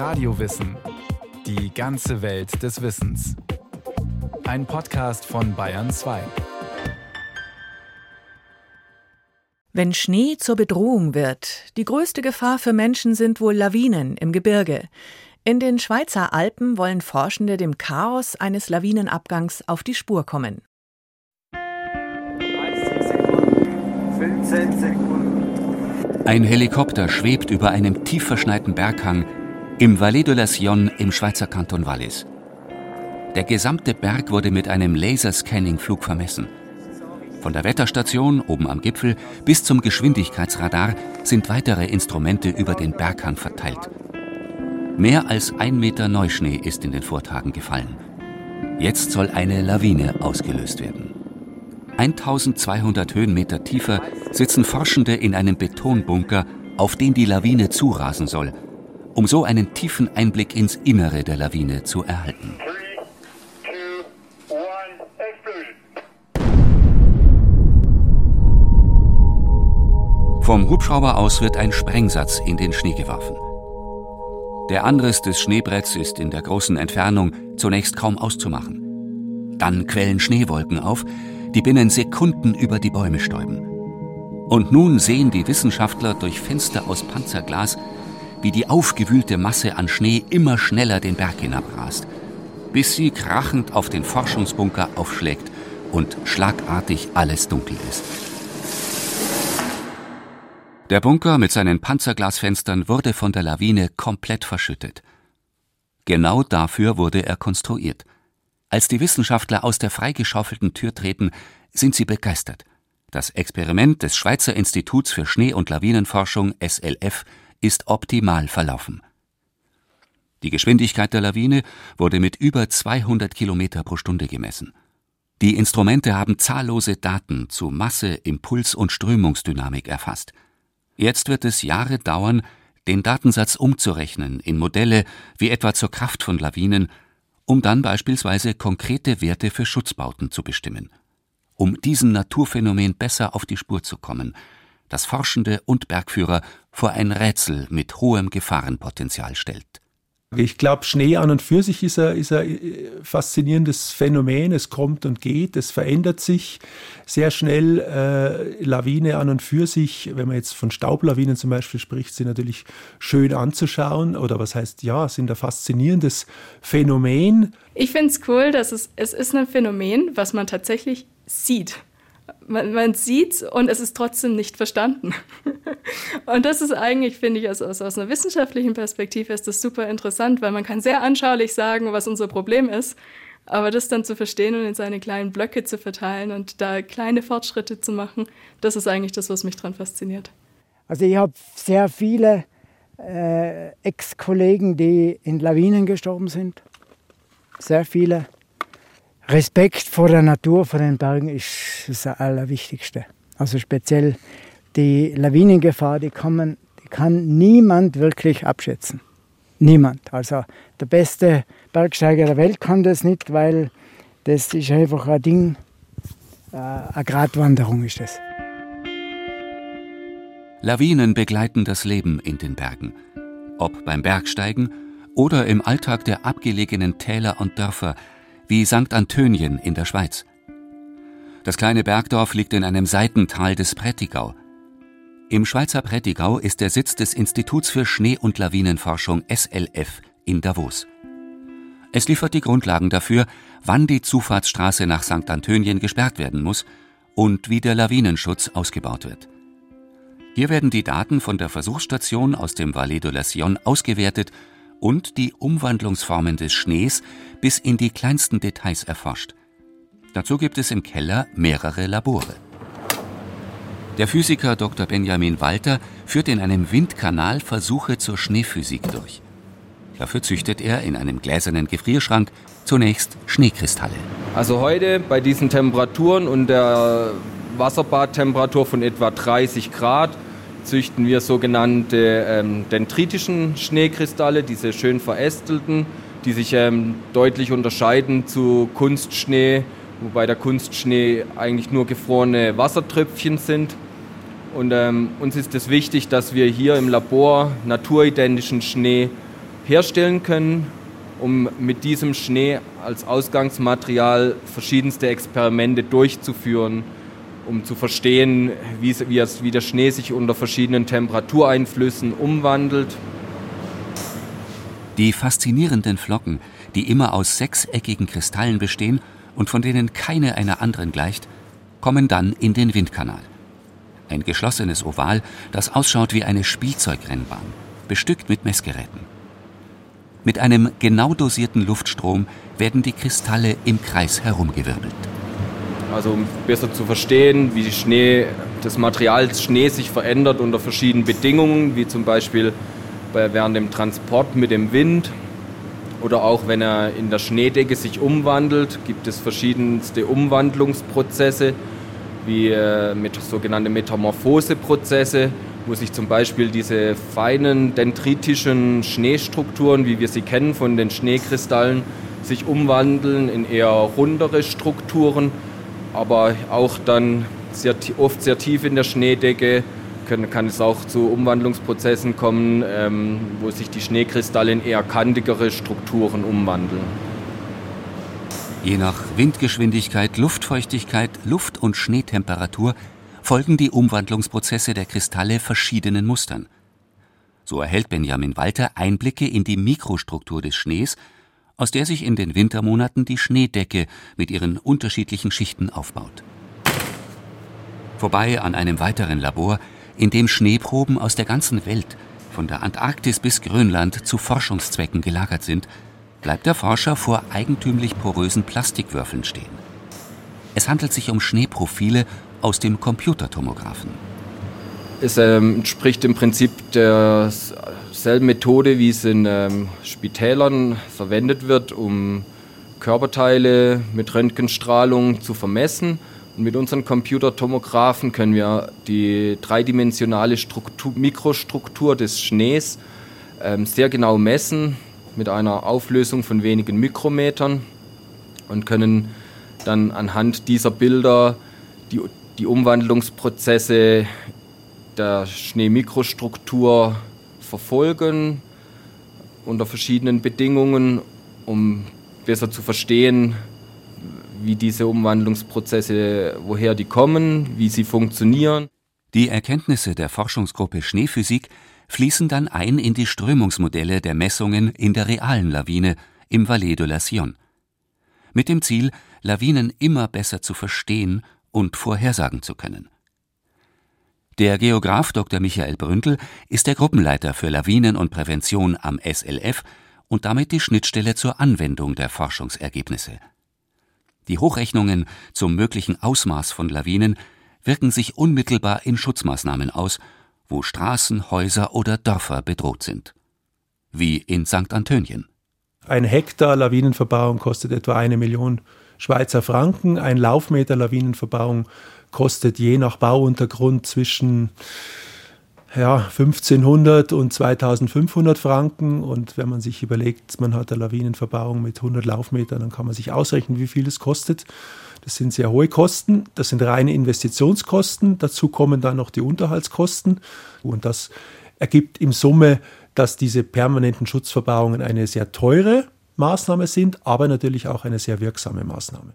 Radiowissen. Die ganze Welt des Wissens. Ein Podcast von Bayern 2. Wenn Schnee zur Bedrohung wird, die größte Gefahr für Menschen sind wohl Lawinen im Gebirge. In den Schweizer Alpen wollen Forschende dem Chaos eines Lawinenabgangs auf die Spur kommen. 30 Sekunden, 15 Sekunden. Ein Helikopter schwebt über einem tief verschneiten Berghang im Valais de la Sionne im Schweizer Kanton Wallis. Der gesamte Berg wurde mit einem Laserscanning-Flug vermessen. Von der Wetterstation oben am Gipfel bis zum Geschwindigkeitsradar sind weitere Instrumente über den Berghang verteilt. Mehr als ein Meter Neuschnee ist in den Vortagen gefallen. Jetzt soll eine Lawine ausgelöst werden. 1200 Höhenmeter tiefer sitzen Forschende in einem Betonbunker, auf den die Lawine zurasen soll, um so einen tiefen Einblick ins Innere der Lawine zu erhalten. Vom Hubschrauber aus wird ein Sprengsatz in den Schnee geworfen. Der Anriss des Schneebretts ist in der großen Entfernung zunächst kaum auszumachen. Dann quellen Schneewolken auf, die binnen Sekunden über die Bäume stäuben. Und nun sehen die Wissenschaftler durch Fenster aus Panzerglas, wie die aufgewühlte Masse an Schnee immer schneller den Berg hinabrast, bis sie krachend auf den Forschungsbunker aufschlägt und schlagartig alles dunkel ist. Der Bunker mit seinen Panzerglasfenstern wurde von der Lawine komplett verschüttet. Genau dafür wurde er konstruiert. Als die Wissenschaftler aus der freigeschaufelten Tür treten, sind sie begeistert. Das Experiment des Schweizer Instituts für Schnee- und Lawinenforschung SLF ist optimal verlaufen. Die Geschwindigkeit der Lawine wurde mit über 200 Kilometer pro Stunde gemessen. Die Instrumente haben zahllose Daten zu Masse, Impuls und Strömungsdynamik erfasst. Jetzt wird es Jahre dauern, den Datensatz umzurechnen in Modelle wie etwa zur Kraft von Lawinen, um dann beispielsweise konkrete Werte für Schutzbauten zu bestimmen. Um diesem Naturphänomen besser auf die Spur zu kommen, das Forschende und Bergführer vor ein Rätsel mit hohem Gefahrenpotenzial stellt. Ich glaube, Schnee an und für sich ist ein, ist ein äh, faszinierendes Phänomen. Es kommt und geht, es verändert sich sehr schnell. Äh, Lawine an und für sich, wenn man jetzt von Staublawinen zum Beispiel spricht, sind natürlich schön anzuschauen. Oder was heißt, ja, sind ein faszinierendes Phänomen. Ich finde es cool, dass es, es ist ein Phänomen, was man tatsächlich sieht man, man sieht und es ist trotzdem nicht verstanden. und das ist eigentlich, finde ich, aus, aus, aus einer wissenschaftlichen Perspektive ist das super interessant, weil man kann sehr anschaulich sagen, was unser Problem ist. Aber das dann zu verstehen und in seine kleinen Blöcke zu verteilen und da kleine Fortschritte zu machen, das ist eigentlich das, was mich daran fasziniert. Also ich habe sehr viele äh, Ex-Kollegen, die in Lawinen gestorben sind. Sehr viele. Respekt vor der Natur, vor den Bergen ist das Allerwichtigste. Also speziell die Lawinengefahr, die man, die kann niemand wirklich abschätzen. Niemand. Also der beste Bergsteiger der Welt kann das nicht, weil das ist einfach ein Ding, äh, eine Gratwanderung ist das. Lawinen begleiten das Leben in den Bergen. Ob beim Bergsteigen oder im Alltag der abgelegenen Täler und Dörfer, wie St. Antönien in der Schweiz. Das kleine Bergdorf liegt in einem Seitental des Prättigau. Im Schweizer Prättigau ist der Sitz des Instituts für Schnee- und Lawinenforschung SLF in Davos. Es liefert die Grundlagen dafür, wann die Zufahrtsstraße nach St. Antönien gesperrt werden muss und wie der Lawinenschutz ausgebaut wird. Hier werden die Daten von der Versuchsstation aus dem Valais de la Sionne ausgewertet und die Umwandlungsformen des Schnees bis in die kleinsten Details erforscht. Dazu gibt es im Keller mehrere Labore. Der Physiker Dr. Benjamin Walter führt in einem Windkanal Versuche zur Schneephysik durch. Dafür züchtet er in einem gläsernen Gefrierschrank zunächst Schneekristalle. Also heute bei diesen Temperaturen und der Wasserbadtemperatur von etwa 30 Grad züchten wir sogenannte ähm, dendritischen Schneekristalle, diese schön verästelten, die sich ähm, deutlich unterscheiden zu Kunstschnee, wobei der Kunstschnee eigentlich nur gefrorene Wassertröpfchen sind. Und ähm, uns ist es wichtig, dass wir hier im Labor naturidentischen Schnee herstellen können, um mit diesem Schnee als Ausgangsmaterial verschiedenste Experimente durchzuführen, um zu verstehen, wie, wie, es, wie der Schnee sich unter verschiedenen Temperatureinflüssen umwandelt. Die faszinierenden Flocken, die immer aus sechseckigen Kristallen bestehen und von denen keine einer anderen gleicht, kommen dann in den Windkanal. Ein geschlossenes Oval, das ausschaut wie eine Spielzeugrennbahn, bestückt mit Messgeräten. Mit einem genau dosierten Luftstrom werden die Kristalle im Kreis herumgewirbelt. Also um besser zu verstehen, wie Schnee, das Material Schnee sich verändert unter verschiedenen Bedingungen, wie zum Beispiel bei, während dem Transport mit dem Wind oder auch wenn er in der Schneedecke sich umwandelt, gibt es verschiedenste Umwandlungsprozesse, wie äh, mit sogenannte Metamorphoseprozesse, wo sich zum Beispiel diese feinen dendritischen Schneestrukturen, wie wir sie kennen von den Schneekristallen, sich umwandeln in eher rundere Strukturen, aber auch dann sehr, oft sehr tief in der Schneedecke können, kann es auch zu Umwandlungsprozessen kommen, ähm, wo sich die Schneekristalle in eher kantigere Strukturen umwandeln. Je nach Windgeschwindigkeit, Luftfeuchtigkeit, Luft- und Schneetemperatur folgen die Umwandlungsprozesse der Kristalle verschiedenen Mustern. So erhält Benjamin Walter Einblicke in die Mikrostruktur des Schnees, aus der sich in den Wintermonaten die Schneedecke mit ihren unterschiedlichen Schichten aufbaut. Vorbei an einem weiteren Labor, in dem Schneeproben aus der ganzen Welt, von der Antarktis bis Grönland, zu Forschungszwecken gelagert sind, bleibt der Forscher vor eigentümlich porösen Plastikwürfeln stehen. Es handelt sich um Schneeprofile aus dem Computertomographen. Es ähm, entspricht im Prinzip derselben Methode, wie es in ähm, Spitälern verwendet wird, um Körperteile mit Röntgenstrahlung zu vermessen. Und mit unseren Computertomographen können wir die dreidimensionale Struktur, Mikrostruktur des Schnees ähm, sehr genau messen mit einer Auflösung von wenigen Mikrometern und können dann anhand dieser Bilder die, die Umwandlungsprozesse der Schneemikrostruktur verfolgen unter verschiedenen Bedingungen, um besser zu verstehen, wie diese Umwandlungsprozesse, woher die kommen, wie sie funktionieren. Die Erkenntnisse der Forschungsgruppe Schneephysik fließen dann ein in die Strömungsmodelle der Messungen in der realen Lawine im Valais de la Sion. Mit dem Ziel, Lawinen immer besser zu verstehen und vorhersagen zu können. Der Geograf Dr. Michael Bründel ist der Gruppenleiter für Lawinen und Prävention am SLF und damit die Schnittstelle zur Anwendung der Forschungsergebnisse. Die Hochrechnungen zum möglichen Ausmaß von Lawinen wirken sich unmittelbar in Schutzmaßnahmen aus, wo Straßen, Häuser oder Dörfer bedroht sind. Wie in St. Antönien. Ein Hektar Lawinenverbauung kostet etwa eine Million Schweizer Franken. Ein Laufmeter Lawinenverbauung kostet je nach Bauuntergrund zwischen ja, 1500 und 2500 Franken. Und wenn man sich überlegt, man hat eine Lawinenverbauung mit 100 Laufmetern, dann kann man sich ausrechnen, wie viel es kostet. Das sind sehr hohe Kosten. Das sind reine Investitionskosten. Dazu kommen dann noch die Unterhaltskosten. Und das ergibt im Summe, dass diese permanenten Schutzverbauungen eine sehr teure Maßnahme sind, aber natürlich auch eine sehr wirksame Maßnahme.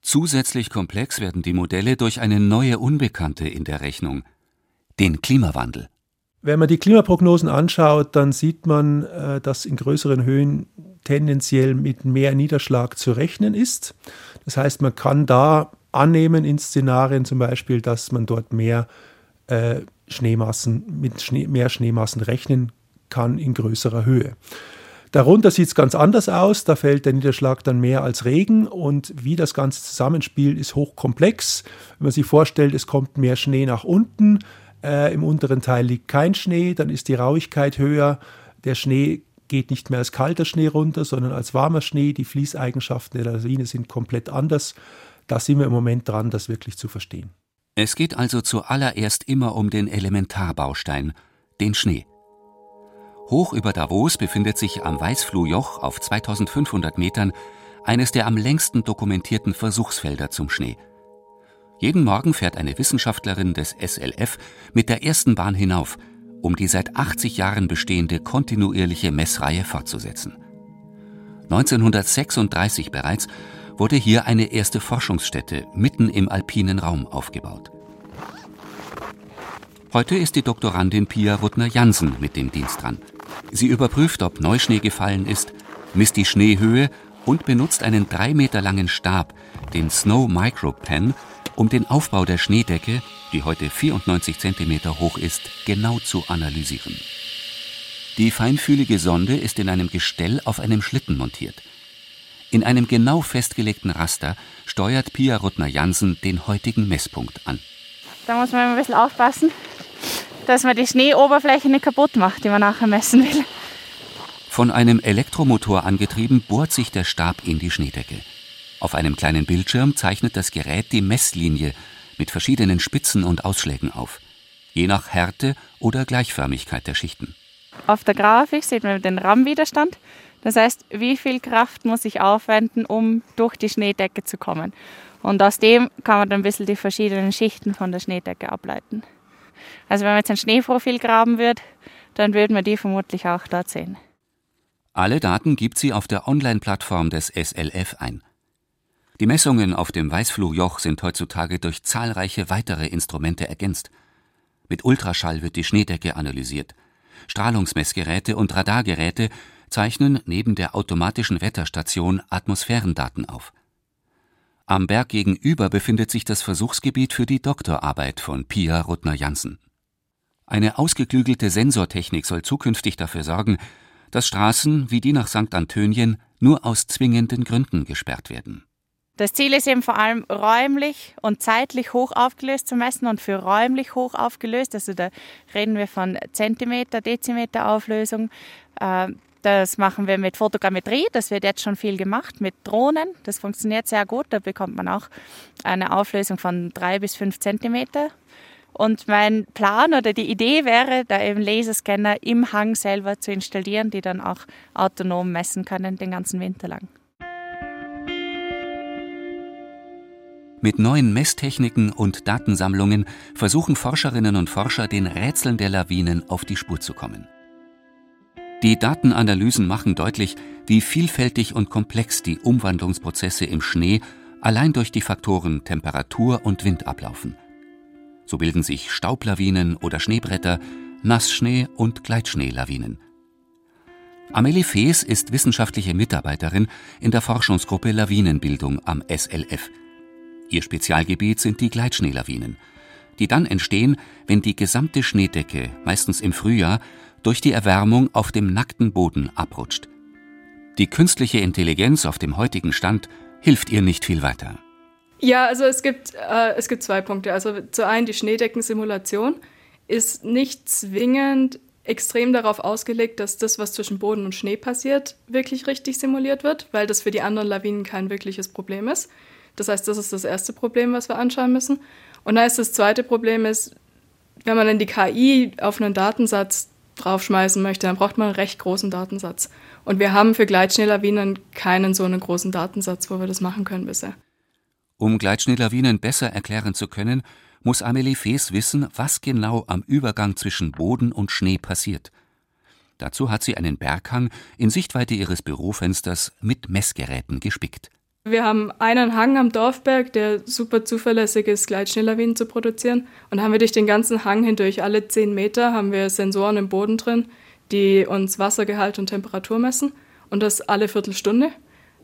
Zusätzlich komplex werden die Modelle durch eine neue Unbekannte in der Rechnung, den Klimawandel. Wenn man die Klimaprognosen anschaut, dann sieht man, äh, dass in größeren Höhen tendenziell mit mehr Niederschlag zu rechnen ist. Das heißt, man kann da annehmen in Szenarien zum Beispiel, dass man dort mehr äh, Schneemassen, mit Schnee, mehr Schneemassen rechnen kann in größerer Höhe. Darunter sieht es ganz anders aus. Da fällt der Niederschlag dann mehr als Regen und wie das Ganze zusammenspielt, ist hochkomplex. Wenn man sich vorstellt, es kommt mehr Schnee nach unten, äh, im unteren Teil liegt kein Schnee, dann ist die Rauigkeit höher. Der Schnee geht nicht mehr als kalter Schnee runter, sondern als warmer Schnee. Die Fließeigenschaften der Lawine sind komplett anders. Da sind wir im Moment dran, das wirklich zu verstehen. Es geht also zuallererst immer um den Elementarbaustein, den Schnee. Hoch über Davos befindet sich am Weißfluhjoch auf 2500 Metern eines der am längsten dokumentierten Versuchsfelder zum Schnee. Jeden Morgen fährt eine Wissenschaftlerin des SLF mit der ersten Bahn hinauf um die seit 80 Jahren bestehende kontinuierliche Messreihe fortzusetzen. 1936 bereits wurde hier eine erste Forschungsstätte mitten im alpinen Raum aufgebaut. Heute ist die Doktorandin Pia Ruttner-Jansen mit dem Dienst dran. Sie überprüft, ob Neuschnee gefallen ist, misst die Schneehöhe und benutzt einen drei Meter langen Stab, den Snow Micro Pen, um den Aufbau der Schneedecke, die heute 94 Zentimeter hoch ist, genau zu analysieren. Die feinfühlige Sonde ist in einem Gestell auf einem Schlitten montiert. In einem genau festgelegten Raster steuert Pia Ruttner-Jansen den heutigen Messpunkt an. Da muss man ein bisschen aufpassen, dass man die Schneeoberfläche nicht kaputt macht, die man nachher messen will. Von einem Elektromotor angetrieben bohrt sich der Stab in die Schneedecke. Auf einem kleinen Bildschirm zeichnet das Gerät die Messlinie mit verschiedenen Spitzen und Ausschlägen auf, je nach Härte oder Gleichförmigkeit der Schichten. Auf der Grafik sieht man den RAM-Widerstand. Das heißt, wie viel Kraft muss ich aufwenden, um durch die Schneedecke zu kommen. Und aus dem kann man dann ein bisschen die verschiedenen Schichten von der Schneedecke ableiten. Also wenn man jetzt ein Schneeprofil graben würde, dann würden wir die vermutlich auch dort sehen. Alle Daten gibt sie auf der Online-Plattform des SLF ein. Die Messungen auf dem Weißfluhjoch sind heutzutage durch zahlreiche weitere Instrumente ergänzt. Mit Ultraschall wird die Schneedecke analysiert. Strahlungsmessgeräte und Radargeräte zeichnen neben der automatischen Wetterstation Atmosphärendaten auf. Am Berg gegenüber befindet sich das Versuchsgebiet für die Doktorarbeit von Pia Ruttner-Jansen. Eine ausgeklügelte Sensortechnik soll zukünftig dafür sorgen, dass Straßen wie die nach St. Antönien nur aus zwingenden Gründen gesperrt werden. Das Ziel ist eben vor allem räumlich und zeitlich hoch aufgelöst zu messen und für räumlich hoch aufgelöst, also da reden wir von Zentimeter, Dezimeter Auflösung. Äh, das machen wir mit Fotogrammetrie, das wird jetzt schon viel gemacht, mit Drohnen, das funktioniert sehr gut, da bekommt man auch eine Auflösung von drei bis fünf Zentimeter und mein Plan oder die Idee wäre, da eben Laserscanner im Hang selber zu installieren, die dann auch autonom messen können den ganzen Winter lang. Mit neuen Messtechniken und Datensammlungen versuchen Forscherinnen und Forscher, den Rätseln der Lawinen auf die Spur zu kommen. Die Datenanalysen machen deutlich, wie vielfältig und komplex die Umwandlungsprozesse im Schnee allein durch die Faktoren Temperatur und Wind ablaufen. So bilden sich Staublawinen oder Schneebretter, Nassschnee und Gleitschneelawinen. Amelie Fees ist wissenschaftliche Mitarbeiterin in der Forschungsgruppe Lawinenbildung am SLF. Ihr Spezialgebiet sind die Gleitschneelawinen, die dann entstehen, wenn die gesamte Schneedecke, meistens im Frühjahr, durch die Erwärmung auf dem nackten Boden abrutscht. Die künstliche Intelligenz auf dem heutigen Stand hilft ihr nicht viel weiter. Ja, also es gibt, äh, es gibt zwei Punkte. Also zu einen die Schneedeckensimulation ist nicht zwingend extrem darauf ausgelegt, dass das, was zwischen Boden und Schnee passiert, wirklich richtig simuliert wird, weil das für die anderen Lawinen kein wirkliches Problem ist. Das heißt, das ist das erste Problem, was wir anschauen müssen. Und dann ist das zweite Problem ist, wenn man dann die KI auf einen Datensatz draufschmeißen möchte, dann braucht man einen recht großen Datensatz. Und wir haben für Gleitschneelawinen keinen so einen großen Datensatz, wo wir das machen können bisher. Um Gleitschneelawinen besser erklären zu können, muss Amelie Fees wissen, was genau am Übergang zwischen Boden und Schnee passiert. Dazu hat sie einen Berghang in Sichtweite ihres Bürofensters mit Messgeräten gespickt. Wir haben einen Hang am Dorfberg, der super zuverlässig ist, Gleitschneelawinen zu produzieren. Und haben wir durch den ganzen Hang hindurch, alle zehn Meter, haben wir Sensoren im Boden drin, die uns Wassergehalt und Temperatur messen. Und das alle Viertelstunde.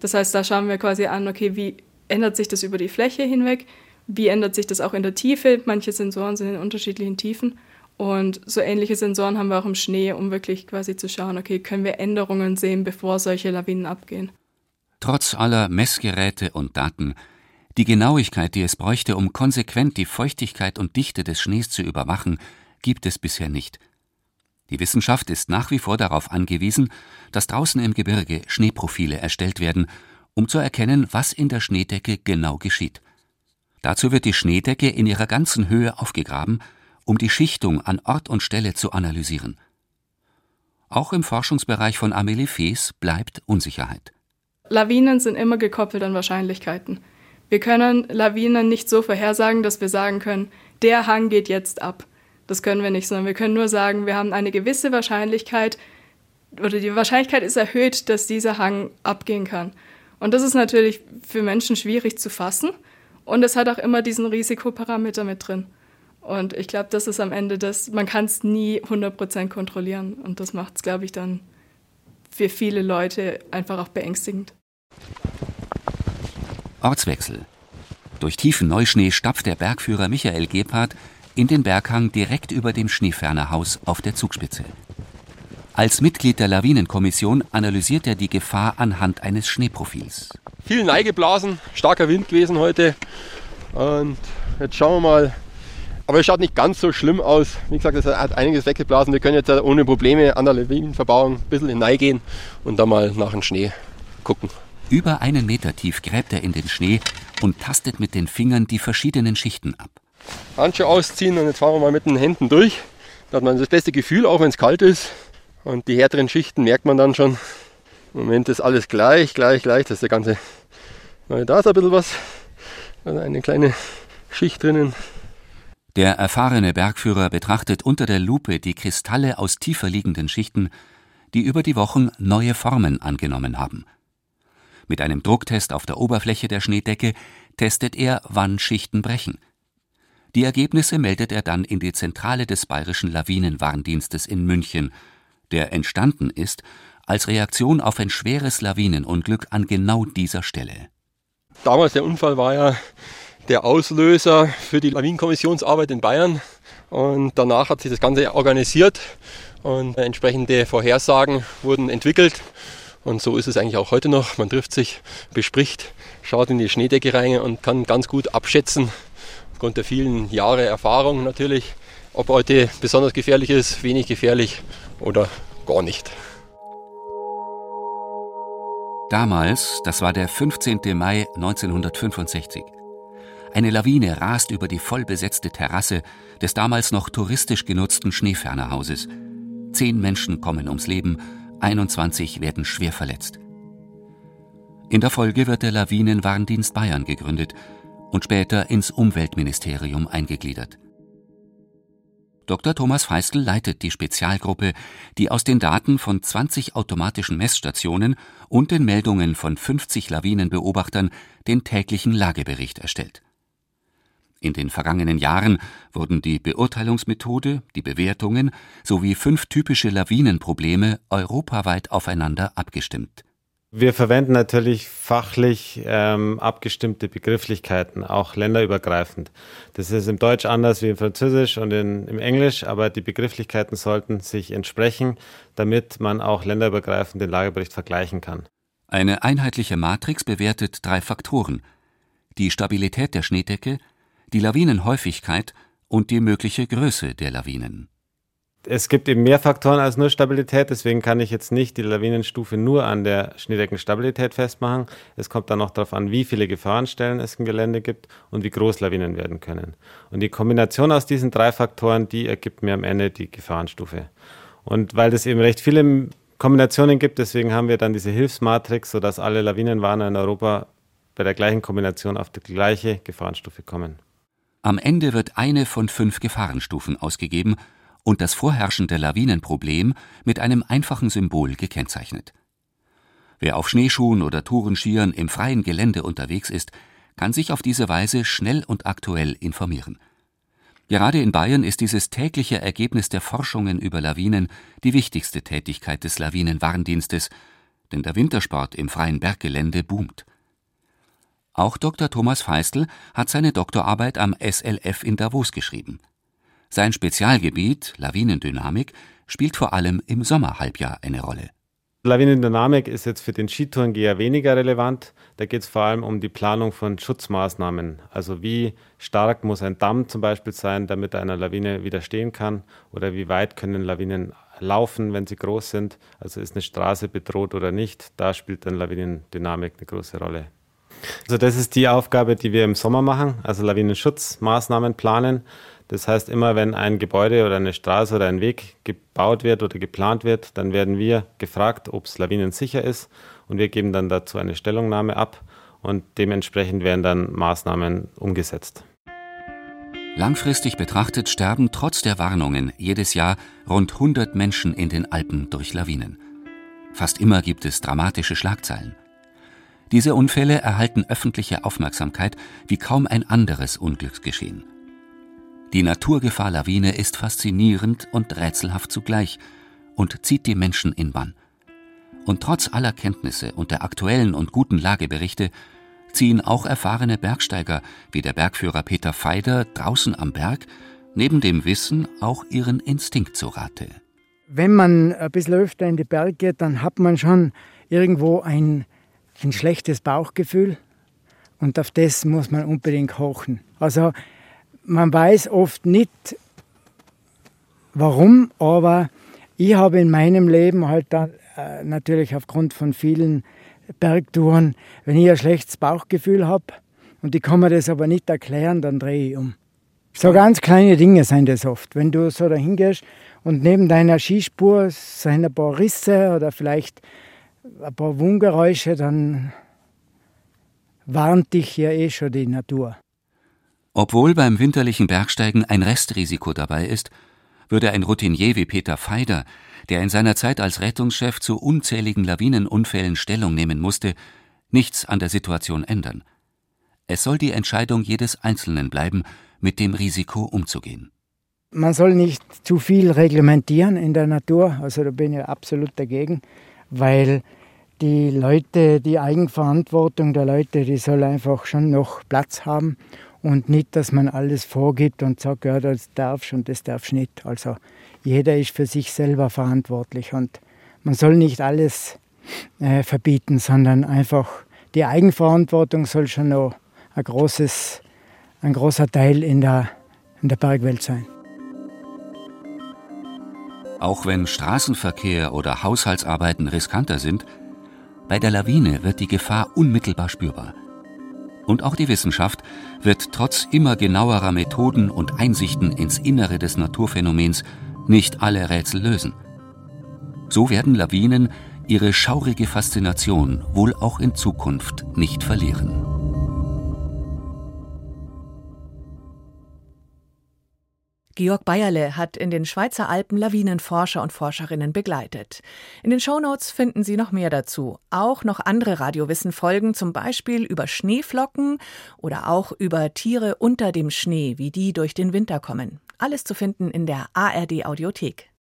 Das heißt, da schauen wir quasi an, okay, wie ändert sich das über die Fläche hinweg? Wie ändert sich das auch in der Tiefe? Manche Sensoren sind in unterschiedlichen Tiefen. Und so ähnliche Sensoren haben wir auch im Schnee, um wirklich quasi zu schauen, okay, können wir Änderungen sehen, bevor solche Lawinen abgehen. Trotz aller Messgeräte und Daten, die Genauigkeit, die es bräuchte, um konsequent die Feuchtigkeit und Dichte des Schnees zu überwachen, gibt es bisher nicht. Die Wissenschaft ist nach wie vor darauf angewiesen, dass draußen im Gebirge Schneeprofile erstellt werden um zu erkennen, was in der Schneedecke genau geschieht. Dazu wird die Schneedecke in ihrer ganzen Höhe aufgegraben, um die Schichtung an Ort und Stelle zu analysieren. Auch im Forschungsbereich von Amelie Fees bleibt Unsicherheit. Lawinen sind immer gekoppelt an Wahrscheinlichkeiten. Wir können Lawinen nicht so vorhersagen, dass wir sagen können, der Hang geht jetzt ab. Das können wir nicht, sondern wir können nur sagen, wir haben eine gewisse Wahrscheinlichkeit oder die Wahrscheinlichkeit ist erhöht, dass dieser Hang abgehen kann. Und das ist natürlich für Menschen schwierig zu fassen. Und es hat auch immer diesen Risikoparameter mit drin. Und ich glaube, das ist am Ende das, man kann es nie 100% kontrollieren. Und das macht es, glaube ich, dann für viele Leute einfach auch beängstigend. Ortswechsel. Durch tiefen Neuschnee stapft der Bergführer Michael Gebhardt in den Berghang direkt über dem Schneefernerhaus auf der Zugspitze. Als Mitglied der Lawinenkommission analysiert er die Gefahr anhand eines Schneeprofils. Viel Neigeblasen, starker Wind gewesen heute. Und jetzt schauen wir mal. Aber es schaut nicht ganz so schlimm aus. Wie gesagt, es hat einiges weggeblasen. Wir können jetzt ohne Probleme an der Lawinenverbauung ein bisschen in Nei gehen und da mal nach dem Schnee gucken. Über einen Meter tief gräbt er in den Schnee und tastet mit den Fingern die verschiedenen Schichten ab. Handschuhe ausziehen und jetzt fahren wir mal mit den Händen durch. Da hat man das beste Gefühl, auch wenn es kalt ist. Und die härteren Schichten merkt man dann schon. Im Moment ist alles gleich, gleich, gleich. Das ist der ganze. Da ist ein bisschen was. Eine kleine Schicht drinnen. Der erfahrene Bergführer betrachtet unter der Lupe die Kristalle aus tiefer liegenden Schichten, die über die Wochen neue Formen angenommen haben. Mit einem Drucktest auf der Oberfläche der Schneedecke testet er, wann Schichten brechen. Die Ergebnisse meldet er dann in die Zentrale des Bayerischen Lawinenwarndienstes in München, der entstanden ist als Reaktion auf ein schweres Lawinenunglück an genau dieser Stelle. Damals der Unfall war ja der Auslöser für die Lawinenkommissionsarbeit in Bayern und danach hat sich das Ganze organisiert und entsprechende Vorhersagen wurden entwickelt und so ist es eigentlich auch heute noch. Man trifft sich, bespricht, schaut in die Schneedecke rein und kann ganz gut abschätzen, aufgrund der vielen Jahre Erfahrung natürlich, ob heute besonders gefährlich ist, wenig gefährlich oder gar nicht. Damals, das war der 15. Mai 1965. Eine Lawine rast über die vollbesetzte Terrasse des damals noch touristisch genutzten Schneefernerhauses. Zehn Menschen kommen ums Leben 21 werden schwer verletzt. In der Folge wird der Lawinenwarndienst Bayern gegründet und später ins Umweltministerium eingegliedert. Dr. Thomas Feistl leitet die Spezialgruppe, die aus den Daten von 20 automatischen Messstationen und den Meldungen von 50 Lawinenbeobachtern den täglichen Lagebericht erstellt. In den vergangenen Jahren wurden die Beurteilungsmethode, die Bewertungen sowie fünf typische Lawinenprobleme europaweit aufeinander abgestimmt. Wir verwenden natürlich fachlich ähm, abgestimmte Begrifflichkeiten, auch länderübergreifend. Das ist im Deutsch anders wie im Französisch und in, im Englisch, aber die Begrifflichkeiten sollten sich entsprechen, damit man auch länderübergreifend den Lagebericht vergleichen kann. Eine einheitliche Matrix bewertet drei Faktoren: die Stabilität der Schneedecke, die Lawinenhäufigkeit und die mögliche Größe der Lawinen. Es gibt eben mehr Faktoren als nur Stabilität, deswegen kann ich jetzt nicht die Lawinenstufe nur an der Schneedeckenstabilität festmachen. Es kommt dann noch darauf an, wie viele Gefahrenstellen es im Gelände gibt und wie groß Lawinen werden können. Und die Kombination aus diesen drei Faktoren, die ergibt mir am Ende die Gefahrenstufe. Und weil es eben recht viele Kombinationen gibt, deswegen haben wir dann diese Hilfsmatrix, sodass alle Lawinenwarner in Europa bei der gleichen Kombination auf die gleiche Gefahrenstufe kommen. Am Ende wird eine von fünf Gefahrenstufen ausgegeben und das vorherrschende Lawinenproblem mit einem einfachen Symbol gekennzeichnet. Wer auf Schneeschuhen oder Tourenskiern im freien Gelände unterwegs ist, kann sich auf diese Weise schnell und aktuell informieren. Gerade in Bayern ist dieses tägliche Ergebnis der Forschungen über Lawinen die wichtigste Tätigkeit des Lawinenwarndienstes, denn der Wintersport im freien Berggelände boomt. Auch Dr. Thomas Feistl hat seine Doktorarbeit am SLF in Davos geschrieben. Sein Spezialgebiet, Lawinendynamik, spielt vor allem im Sommerhalbjahr eine Rolle. Lawinendynamik ist jetzt für den Skitourengeher weniger relevant. Da geht es vor allem um die Planung von Schutzmaßnahmen. Also wie stark muss ein Damm zum Beispiel sein, damit er einer Lawine widerstehen kann? Oder wie weit können Lawinen laufen, wenn sie groß sind? Also ist eine Straße bedroht oder nicht? Da spielt dann Lawinendynamik eine große Rolle. Also das ist die Aufgabe, die wir im Sommer machen, also Lawinenschutzmaßnahmen planen. Das heißt, immer wenn ein Gebäude oder eine Straße oder ein Weg gebaut wird oder geplant wird, dann werden wir gefragt, ob es lawinensicher ist und wir geben dann dazu eine Stellungnahme ab und dementsprechend werden dann Maßnahmen umgesetzt. Langfristig betrachtet sterben trotz der Warnungen jedes Jahr rund 100 Menschen in den Alpen durch Lawinen. Fast immer gibt es dramatische Schlagzeilen. Diese Unfälle erhalten öffentliche Aufmerksamkeit wie kaum ein anderes Unglücksgeschehen. Die Naturgefahr Lawine ist faszinierend und rätselhaft zugleich und zieht die Menschen in Bann. Und trotz aller Kenntnisse und der aktuellen und guten Lageberichte ziehen auch erfahrene Bergsteiger wie der Bergführer Peter Feider draußen am Berg neben dem Wissen auch ihren Instinkt zu Rate. Wenn man ein bisschen öfter in die Berge geht, dann hat man schon irgendwo ein, ein schlechtes Bauchgefühl und auf das muss man unbedingt hochen. Also man weiß oft nicht, warum, aber ich habe in meinem Leben halt dann, äh, natürlich aufgrund von vielen Bergtouren, wenn ich ein schlechtes Bauchgefühl habe und ich kann mir das aber nicht erklären, dann drehe ich um. So ganz kleine Dinge sind das oft. Wenn du so dahin gehst und neben deiner Skispur sind ein paar Risse oder vielleicht ein paar Wundgeräusche, dann warnt dich ja eh schon die Natur. Obwohl beim winterlichen Bergsteigen ein Restrisiko dabei ist, würde ein Routinier wie Peter Feider, der in seiner Zeit als Rettungschef zu unzähligen Lawinenunfällen Stellung nehmen musste, nichts an der Situation ändern. Es soll die Entscheidung jedes Einzelnen bleiben, mit dem Risiko umzugehen. Man soll nicht zu viel reglementieren in der Natur, also da bin ich absolut dagegen, weil die Leute, die Eigenverantwortung der Leute, die soll einfach schon noch Platz haben und nicht, dass man alles vorgibt und sagt, ja, das darfst und das darfst nicht. Also jeder ist für sich selber verantwortlich und man soll nicht alles äh, verbieten, sondern einfach die Eigenverantwortung soll schon noch ein, großes, ein großer Teil in der, in der Bergwelt sein. Auch wenn Straßenverkehr oder Haushaltsarbeiten riskanter sind, bei der Lawine wird die Gefahr unmittelbar spürbar. Und auch die Wissenschaft wird trotz immer genauerer Methoden und Einsichten ins Innere des Naturphänomens nicht alle Rätsel lösen. So werden Lawinen ihre schaurige Faszination wohl auch in Zukunft nicht verlieren. Georg Bayerle hat in den Schweizer Alpen Lawinenforscher und Forscherinnen begleitet. In den Shownotes finden Sie noch mehr dazu. Auch noch andere Radiowissen-Folgen, zum Beispiel über Schneeflocken oder auch über Tiere unter dem Schnee, wie die durch den Winter kommen. Alles zu finden in der ARD Audiothek.